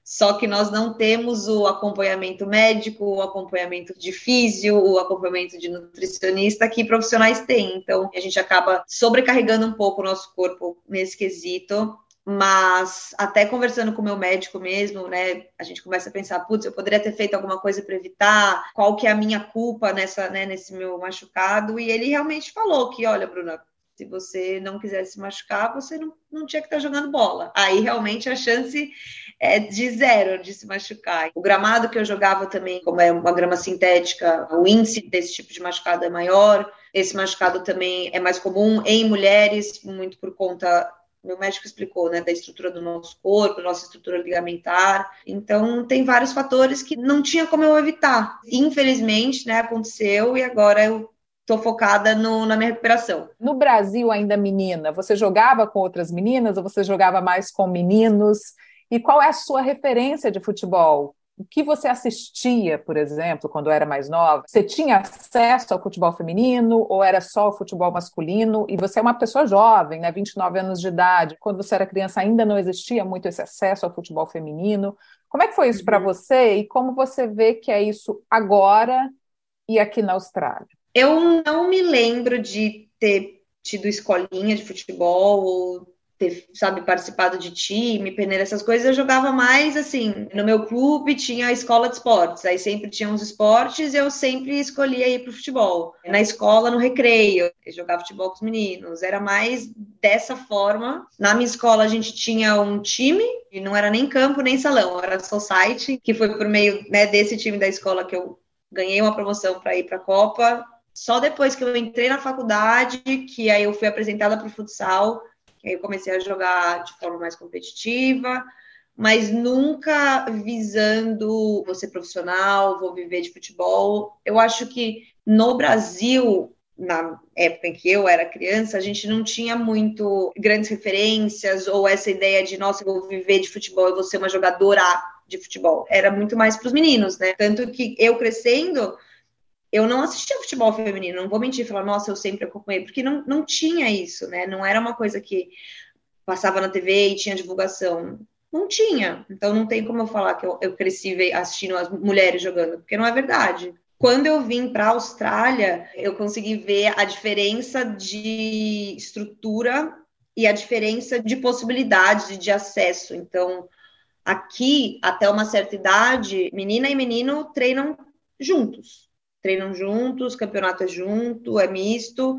Só que nós não temos o acompanhamento médico, o acompanhamento de físio, o acompanhamento de nutricionista que profissionais têm. Então, a gente acaba sobrecarregando um pouco o nosso corpo nesse quesito mas até conversando com o meu médico mesmo, né, a gente começa a pensar, putz, eu poderia ter feito alguma coisa para evitar, qual que é a minha culpa nessa, né, nesse meu machucado, e ele realmente falou que, olha, Bruna, se você não quisesse se machucar, você não, não tinha que estar jogando bola. Aí realmente a chance é de zero de se machucar. O gramado que eu jogava também, como é uma grama sintética, o índice desse tipo de machucado é maior. Esse machucado também é mais comum em mulheres, muito por conta meu médico explicou, né, da estrutura do nosso corpo, nossa estrutura ligamentar. Então, tem vários fatores que não tinha como eu evitar. Infelizmente, né, aconteceu e agora eu estou focada no, na minha recuperação. No Brasil, ainda menina, você jogava com outras meninas ou você jogava mais com meninos? E qual é a sua referência de futebol? o que você assistia, por exemplo, quando era mais nova? Você tinha acesso ao futebol feminino ou era só o futebol masculino? E você é uma pessoa jovem, né, 29 anos de idade. Quando você era criança ainda não existia muito esse acesso ao futebol feminino. Como é que foi isso para Uhum. você e como você vê que é isso agora e aqui na Austrália? Eu não me lembro de ter tido escolinha de futebol ou ter, sabe, participado de time, peneira, essas coisas. Eu jogava mais assim. No meu clube tinha a escola de esportes, aí sempre tinha uns esportes e eu sempre escolhia ir pro futebol. Na escola, no recreio, eu jogava futebol com os meninos. Era mais dessa forma. Na minha escola, a gente tinha um time, e não era nem campo nem salão, era society, que foi por meio né, desse time da escola que eu ganhei uma promoção para ir para a Copa. Só depois que eu entrei na faculdade, que aí eu fui apresentada para o futsal, eu comecei a jogar de forma mais competitiva, mas nunca visando ser profissional, vou viver de futebol. Eu acho que no Brasil, na época em que eu era criança, a gente não tinha muito grandes referências ou essa ideia de, nossa, eu vou viver de futebol, eu vou ser uma jogadora de futebol. Era muito mais para os meninos, né? Tanto que eu crescendo, eu não assistia futebol feminino, não vou mentir, falar, nossa, eu sempre acompanhei, porque não, não tinha isso, né? Não era uma coisa que passava na TV e tinha divulgação. Não tinha. Então não tem como eu falar que eu, eu cresci assistindo as mulheres jogando, porque não é verdade. Quando eu vim para a Austrália, eu consegui ver a diferença de estrutura e a diferença de possibilidades de acesso. Então, aqui, até uma certa idade, menina e menino treinam juntos. Treinam juntos, campeonato é junto, é misto.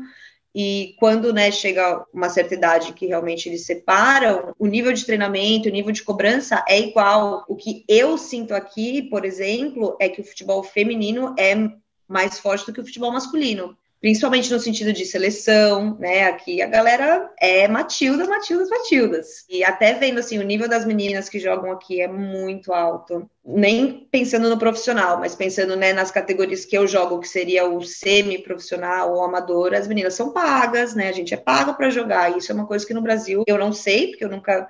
E quando né, chega uma certa idade que realmente eles separam, o nível de treinamento, o nível de cobrança é igual. O que eu sinto aqui, por exemplo, é que o futebol feminino é mais forte do que o futebol masculino. Principalmente no sentido de seleção, né? Aqui a galera é Matilda, Matildas, Matildas. E até vendo assim, o nível das meninas que jogam aqui é muito alto. Nem pensando no profissional, mas pensando né, nas categorias que eu jogo, que seria o semi-profissional ou amador, as meninas são pagas, né? A gente é paga para jogar. Isso é uma coisa que no Brasil eu não sei, porque eu nunca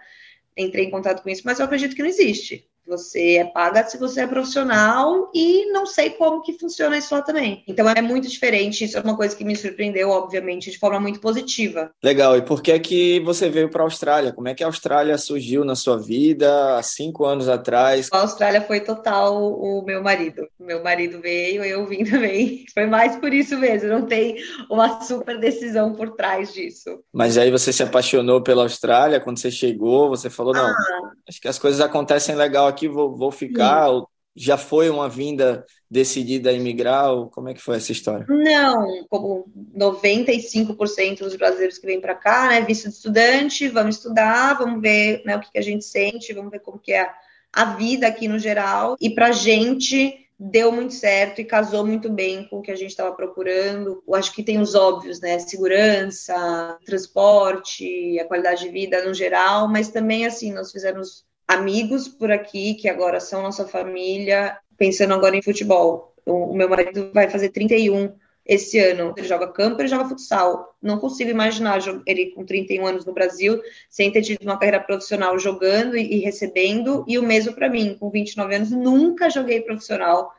entrei em contato com isso, mas eu acredito que não existe. Você é paga se você é profissional e não sei como que funciona isso lá também. Então é muito diferente. Isso é uma coisa que me surpreendeu, obviamente, de forma muito positiva. Legal. E por que é que você veio para a Austrália? Como é que a Austrália surgiu na sua vida há cinco anos atrás? A Austrália foi total o meu marido. Meu marido veio, eu vim também. Foi mais por isso mesmo. Não tem uma super decisão por trás disso. Mas aí você se apaixonou pela Austrália quando você chegou? Você falou não? Ah. Acho que as coisas acontecem legal aqui, vou, vou ficar. Ou já foi uma vinda decidida a imigrar? Ou como é que foi essa história? Não, como 95% dos brasileiros que vêm para cá, né, visto de estudante, vamos estudar, vamos ver né, o que, que a gente sente, vamos ver como que é a vida aqui no geral. E para a gente deu muito certo e casou muito bem com o que a gente estava procurando. Eu acho que tem os óbvios, né? Segurança, transporte, a qualidade de vida no geral, mas também assim, nós fizemos amigos por aqui que agora são nossa família, pensando agora em futebol. O meu marido vai fazer 31 esse ano. Ele joga campo, ele joga futsal. Não consigo imaginar ele com 31 anos no Brasil sem ter tido uma carreira profissional jogando e, recebendo. E o mesmo para mim, com 29 anos, nunca joguei profissional.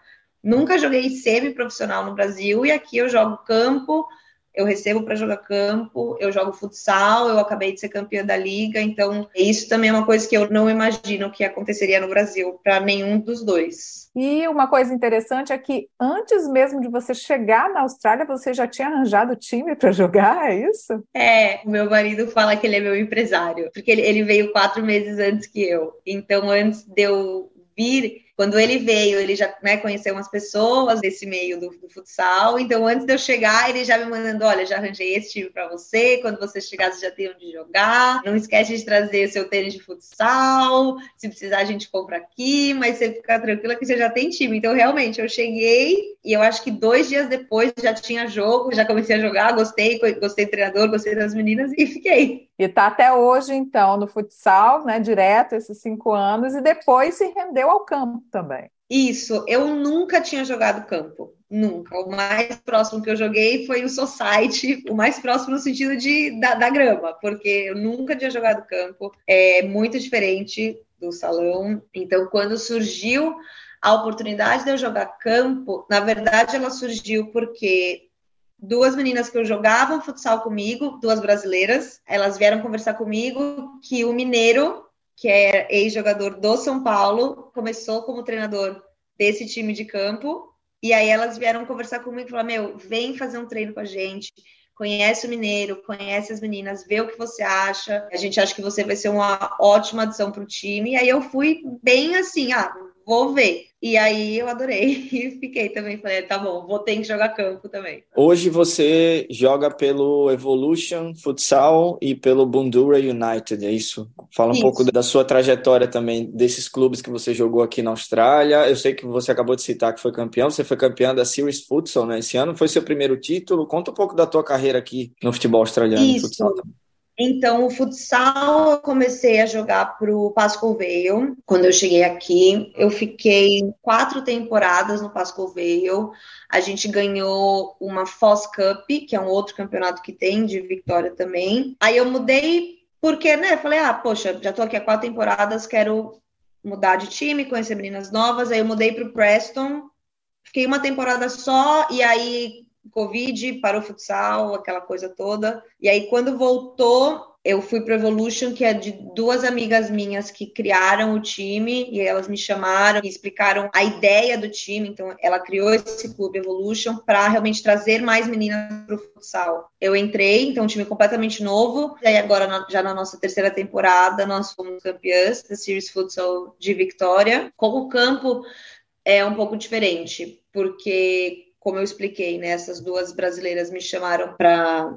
Nunca joguei semi-profissional no Brasil e aqui eu jogo campo, eu recebo para jogar campo, eu jogo futsal, eu acabei de ser campeã da liga, então isso também é uma coisa que eu não imagino que aconteceria no Brasil para nenhum dos dois. E uma coisa interessante é que antes mesmo de você chegar na Austrália, você já tinha arranjado time para jogar, é isso? É, o meu marido fala que ele é meu empresário, porque ele, ele veio quatro meses antes que eu. Então, antes de eu vir, quando ele veio, ele já né, conheceu umas pessoas desse meio do, do, futsal. Então, antes de eu chegar, ele já me mandando: olha, já arranjei esse time para você. Quando você chegar, você já tem onde jogar. Não esquece de trazer seu tênis de futsal. Se precisar, a gente compra aqui. Mas você fica tranquila que você já tem time. Então, realmente, eu cheguei e eu acho que dois dias depois já tinha jogo, já comecei a jogar. Gostei, gostei do treinador, gostei das meninas e fiquei. E tá até hoje, então, no futsal, né? Direto esses cinco anos, e depois se rendeu ao campo também. Isso, eu nunca tinha jogado campo, nunca. O mais próximo que eu joguei foi o Society, o mais próximo no sentido de, da, da grama, porque eu nunca tinha jogado campo, é muito diferente do salão. Então, quando surgiu a oportunidade de eu jogar campo, na verdade, ela surgiu porque duas meninas que eu jogava futsal comigo, duas brasileiras, elas vieram conversar comigo que o Mineiro, que é ex-jogador do São Paulo, começou como treinador desse time de campo. E aí elas vieram conversar comigo e falaram: Meu, vem fazer um treino com a gente conhece o Mineiro, conhece as meninas, vê o que você acha. A gente acha que você vai ser uma ótima adição para o time. E aí eu fui bem assim, ah, vou ver. E aí eu adorei e fiquei também. Falei, tá bom, vou ter que jogar campo também. Hoje você joga pelo Evolution Futsal e pelo Bundura United, é isso? Fala um isso. pouco da sua trajetória também, desses clubes que você jogou aqui na Austrália. Eu sei que você acabou de citar que foi campeão, você foi campeão da Series Futsal, né? Esse ano foi seu primeiro título. Conta um pouco da tua carreira aqui no futebol australiano. Isso. Futsal também. Então, o futsal eu comecei a jogar pro Pasco Vale. Quando eu cheguei aqui, eu fiquei quatro temporadas no Pasco Vale. A gente ganhou uma Foz Cup, que é um outro campeonato que tem de Vitória também. Aí eu mudei porque, né, falei, ah, poxa, já tô aqui há quatro temporadas, quero mudar de time, conhecer meninas novas. Aí eu mudei pro Preston. Fiquei uma temporada só e aí Covid, parou o futsal, aquela coisa toda. E aí, quando voltou, eu fui para Evolution, que é de duas amigas minhas que criaram o time, e elas me chamaram e explicaram a ideia do time. Então, ela criou esse clube Evolution para realmente trazer mais meninas para o futsal. Eu entrei, então, um time completamente novo. E aí, agora, já na nossa terceira temporada, nós fomos campeãs da Series Futsal de Vitória. Com o campo é um pouco diferente, porque como eu expliquei, né, essas duas brasileiras me chamaram para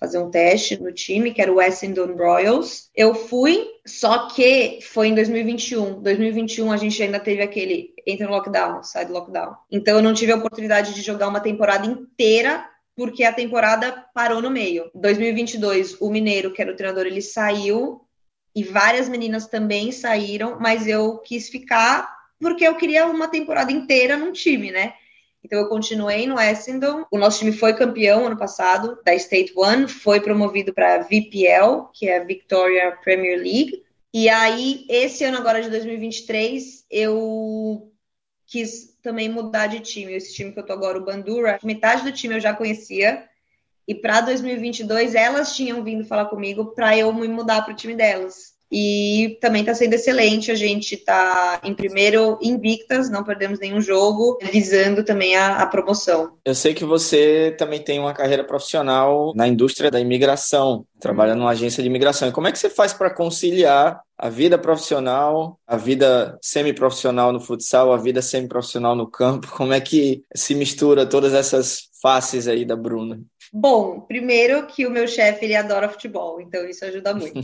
fazer um teste no time, que era o Essendon Royals. Eu fui, só que foi em 2021. 2021 a gente ainda teve aquele entra no lockdown, sai do lockdown. Então eu não tive a oportunidade de jogar uma temporada inteira porque a temporada parou no meio. 2022, o Mineiro, que era o treinador, ele saiu e várias meninas também saíram, mas eu quis ficar porque eu queria uma temporada inteira num time, né? Então eu continuei no Essendon. O nosso time foi campeão ano passado da State One, foi promovido para VPL, que é a Victoria Premier League. E aí esse ano agora de 2023 eu quis também mudar de time. Esse time que eu tô agora, o Bandura, metade do time eu já conhecia. E para 2022 elas tinham vindo falar comigo para eu me mudar para o time delas e também está sendo excelente. A gente está em primeiro invictas, não perdemos nenhum jogo, visando também a, a, promoção. Eu sei que você também tem uma carreira profissional na indústria da imigração, trabalha numa agência de imigração. E como é que você faz para conciliar a vida profissional, a vida semi-profissional no futsal, a vida semi-profissional no campo? Como é que se mistura todas essas faces aí da Bruna? Bom, primeiro que o meu chefe ele adora futebol, então isso ajuda muito.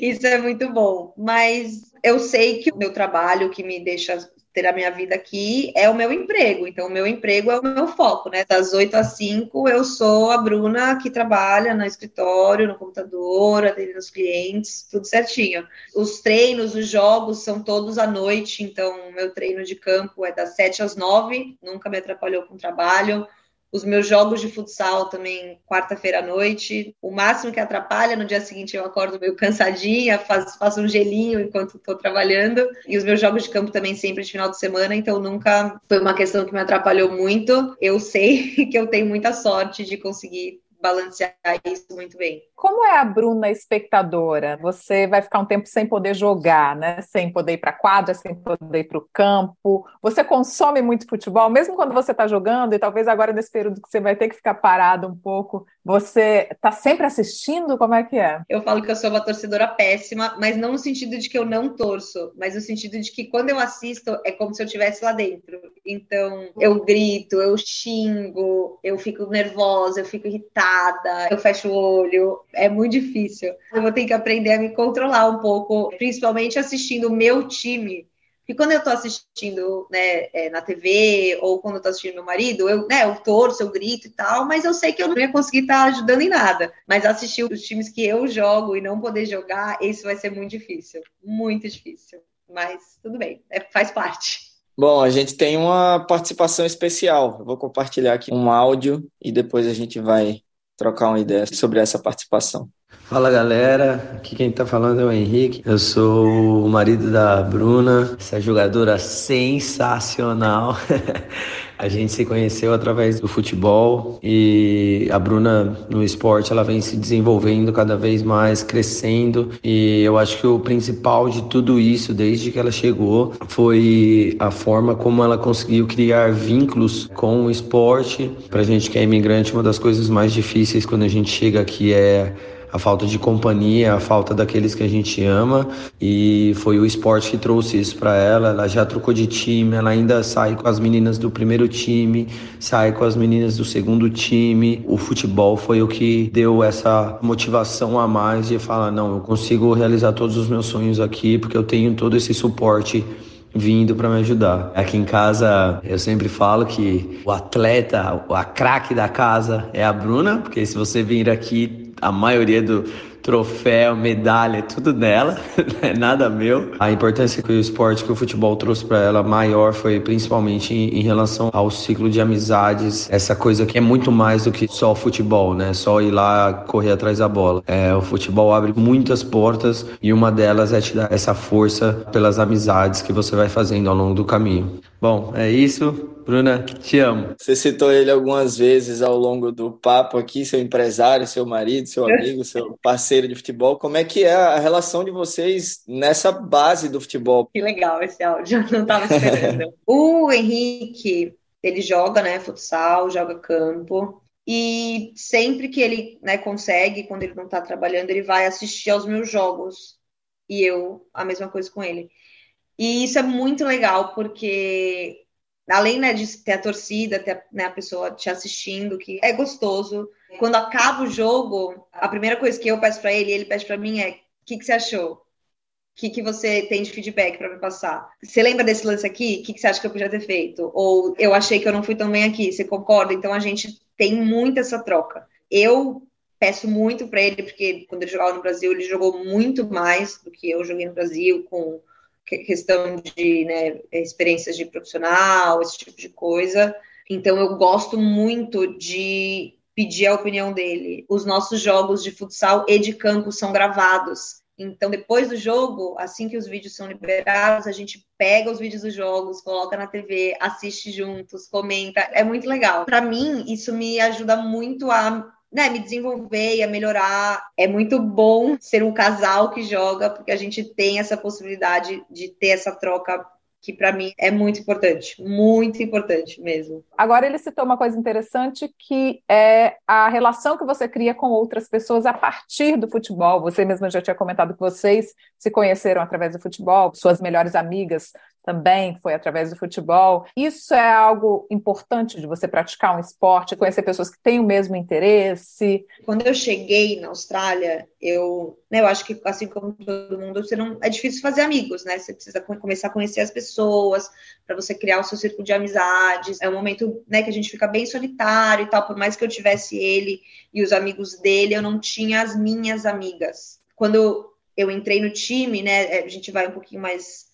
isso é muito bom. Mas eu sei que o meu trabalho que me deixa ter a minha vida aqui é o meu emprego. Então, o meu emprego é o meu foco, né? Das 8 às 5, eu sou a Bruna que trabalha no escritório, no computador, atendendo os clientes, tudo certinho. Os treinos, os jogos são todos à noite, então, o meu treino de campo é das 7 às 9, nunca me atrapalhou com o trabalho os meus jogos de futsal também quarta-feira à noite. O máximo que atrapalha, no dia seguinte eu acordo meio cansadinha, faço, faço um gelinho enquanto estou trabalhando. E os meus jogos de campo também sempre de final de semana, então nunca foi uma questão que me atrapalhou muito. Eu sei que eu tenho muita sorte de conseguir balancear isso muito bem. Como é a Bruna espectadora? Você vai ficar um tempo sem poder jogar, né? Sem poder ir para a quadra, sem poder ir para o campo. Você consome muito futebol, mesmo quando você está jogando, e talvez agora nesse período que você vai ter que ficar parado um pouco, você está sempre assistindo? Como é que é? Eu falo que eu sou uma torcedora péssima, mas não no sentido de que eu não torço, mas no sentido de que quando eu assisto é como se eu estivesse lá dentro. Então eu grito, eu xingo, eu fico nervosa, eu fico irritada, eu fecho o olho. É muito difícil. Eu vou ter que aprender a me controlar um pouco, principalmente assistindo o meu time porque quando eu estou assistindo né, é, na TV ou quando eu estou assistindo meu marido, eu, né, eu torço, eu grito e tal, mas eu sei que eu não ia conseguir estar tá ajudando em nada. Mas assistir os times que eu jogo e não poder jogar, isso vai ser muito difícil. Muito difícil. Mas tudo bem, é, faz parte. Bom, a gente tem uma participação especial. Eu vou compartilhar aqui um áudio e depois a gente vai trocar uma ideia sobre essa participação. Fala galera, aqui quem tá falando é o Henrique. Eu sou o marido da Bruna, essa jogadora sensacional. A gente se conheceu através do futebol e a Bruna no esporte ela vem se desenvolvendo cada vez mais, crescendo e eu acho que o principal de tudo isso desde que ela chegou foi a forma como ela conseguiu criar vínculos com o esporte. Pra gente que é imigrante, uma das coisas mais difíceis quando a gente chega aqui é a falta de companhia, a falta daqueles que a gente ama e foi o esporte que trouxe isso para ela. Ela já trocou de time, ela ainda sai com as meninas do primeiro time, sai com as meninas do segundo time. O futebol foi o que deu essa motivação a mais de falar não, eu consigo realizar todos os meus sonhos aqui porque eu tenho todo esse suporte vindo para me ajudar. Aqui em casa eu sempre falo que o atleta, a craque da casa é a Bruna, porque se você vir aqui, a maioria do troféu, medalha, tudo dela, é nada meu. A importância que o esporte, que o futebol trouxe para ela maior foi principalmente em, em, relação ao ciclo de amizades, essa coisa que é muito mais do que só o futebol, né? Só ir lá correr atrás da bola. É, o futebol abre muitas portas e uma delas é te dar essa força pelas amizades que você vai fazendo ao longo do caminho. Bom, é isso. Bruna, te amo. Você citou ele algumas vezes ao longo do papo aqui, seu empresário, seu marido, seu amigo, seu parceiro de futebol. Como é que é a relação de vocês nessa base do futebol? Que legal esse áudio, não estava esperando. o Henrique, ele joga, né, futsal, joga campo. E sempre que ele né, consegue, quando ele não está trabalhando, ele vai assistir aos meus jogos. E eu, a mesma coisa com ele. E isso é muito legal, porque além né, de ter a torcida, ter né, a pessoa te assistindo, que é gostoso. Quando acaba o jogo, a primeira coisa que eu peço para ele, ele pede para mim é: o que, que você achou? O que, que você tem de feedback para me passar? Você lembra desse lance aqui? O que, que você acha que eu podia ter feito? Ou eu achei que eu não fui tão bem aqui, você concorda? Então a gente tem muito essa troca. Eu peço muito para ele, porque quando ele jogava no Brasil, ele jogou muito mais do que eu joguei no Brasil, com questão de né, experiências de profissional, esse tipo de coisa. Então eu gosto muito de pedir a opinião dele. Os nossos jogos de futsal e de campo são gravados. Então, depois do jogo, assim que os vídeos são liberados, a gente pega os vídeos dos jogos, coloca na TV, assiste juntos, comenta. É muito legal. Para mim, isso me ajuda muito a né, me desenvolver e a melhorar. É muito bom ser um casal que joga, porque a gente tem essa possibilidade de ter essa troca que para mim é muito importante, muito importante mesmo. Agora ele citou uma coisa interessante que é a relação que você cria com outras pessoas a partir do futebol. Você mesma já tinha comentado que vocês se conheceram através do futebol, suas melhores amigas também foi através do futebol. Isso é algo importante de você praticar um esporte, conhecer pessoas que têm o mesmo interesse. Quando eu cheguei na Austrália, eu, né, eu acho que assim como todo mundo, você não é difícil fazer amigos, né? Você precisa começar a conhecer as pessoas para você criar o seu círculo de amizades. É um momento, né, que a gente fica bem solitário e tal, por mais que eu tivesse ele e os amigos dele, eu não tinha as minhas amigas. Quando eu entrei no time, né, a gente vai um pouquinho mais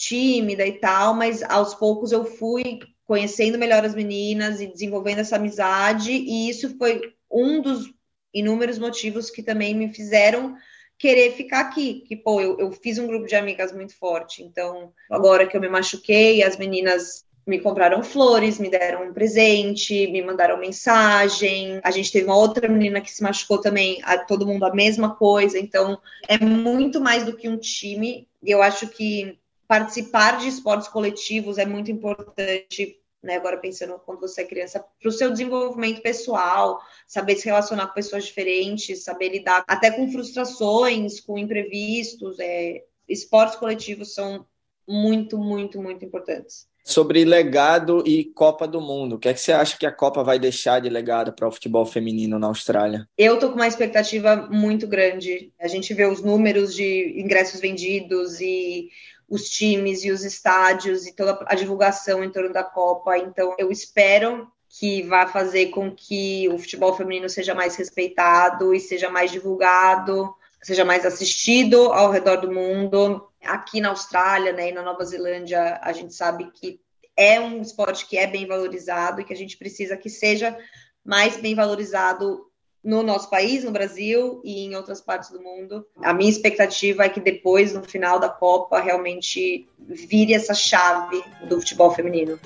tímida e tal, mas aos poucos eu fui conhecendo melhor as meninas e desenvolvendo essa amizade, e isso foi um dos inúmeros motivos que também me fizeram querer ficar aqui. Que, pô, eu, eu fiz um grupo de amigas muito forte, então agora que eu me machuquei, as meninas me compraram flores, me deram um presente, me mandaram mensagem. A gente teve uma outra menina que se machucou também, a, todo mundo a mesma coisa. Então, é muito mais do que um time. Eu acho que participar de esportes coletivos é muito importante, né? Agora pensando quando você é criança, para o seu desenvolvimento pessoal, saber se relacionar com pessoas diferentes, saber lidar até com frustrações, com imprevistos. É, esportes coletivos são muito, muito, muito importantes. Sobre legado e Copa do Mundo, o que é que você acha que a Copa vai deixar de legado para o futebol feminino na Austrália? Eu tô com uma expectativa muito grande. A gente vê os números de ingressos vendidos e os times e os estádios e toda a divulgação em torno da Copa. Então, eu espero que vá fazer com que o futebol feminino seja mais respeitado e seja mais divulgado, seja mais assistido ao redor do mundo. Aqui na Austrália né, e na Nova Zelândia, a gente sabe que é um esporte que é bem valorizado e que a gente precisa que seja mais bem valorizado no nosso país, no Brasil e em outras partes do mundo. A minha expectativa é que depois, no final da Copa, realmente vire essa chave do futebol feminino.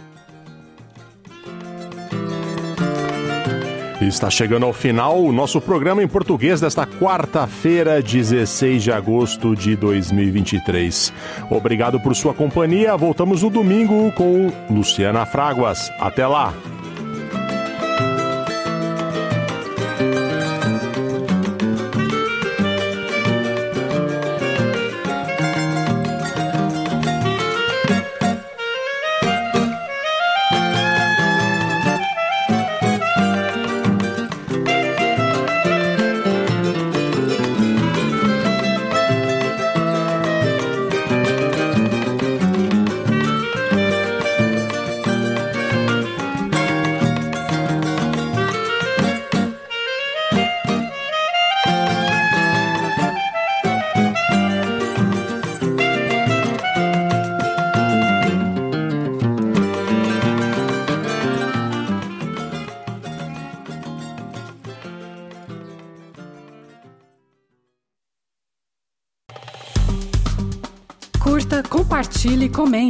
Está chegando ao final o nosso programa em português desta quarta-feira, 16 de agosto de 2023. Obrigado por sua companhia. Voltamos no domingo com Luciana Fraguas. Até lá!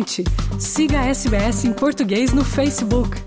Comente. Siga a SBS em português no Facebook.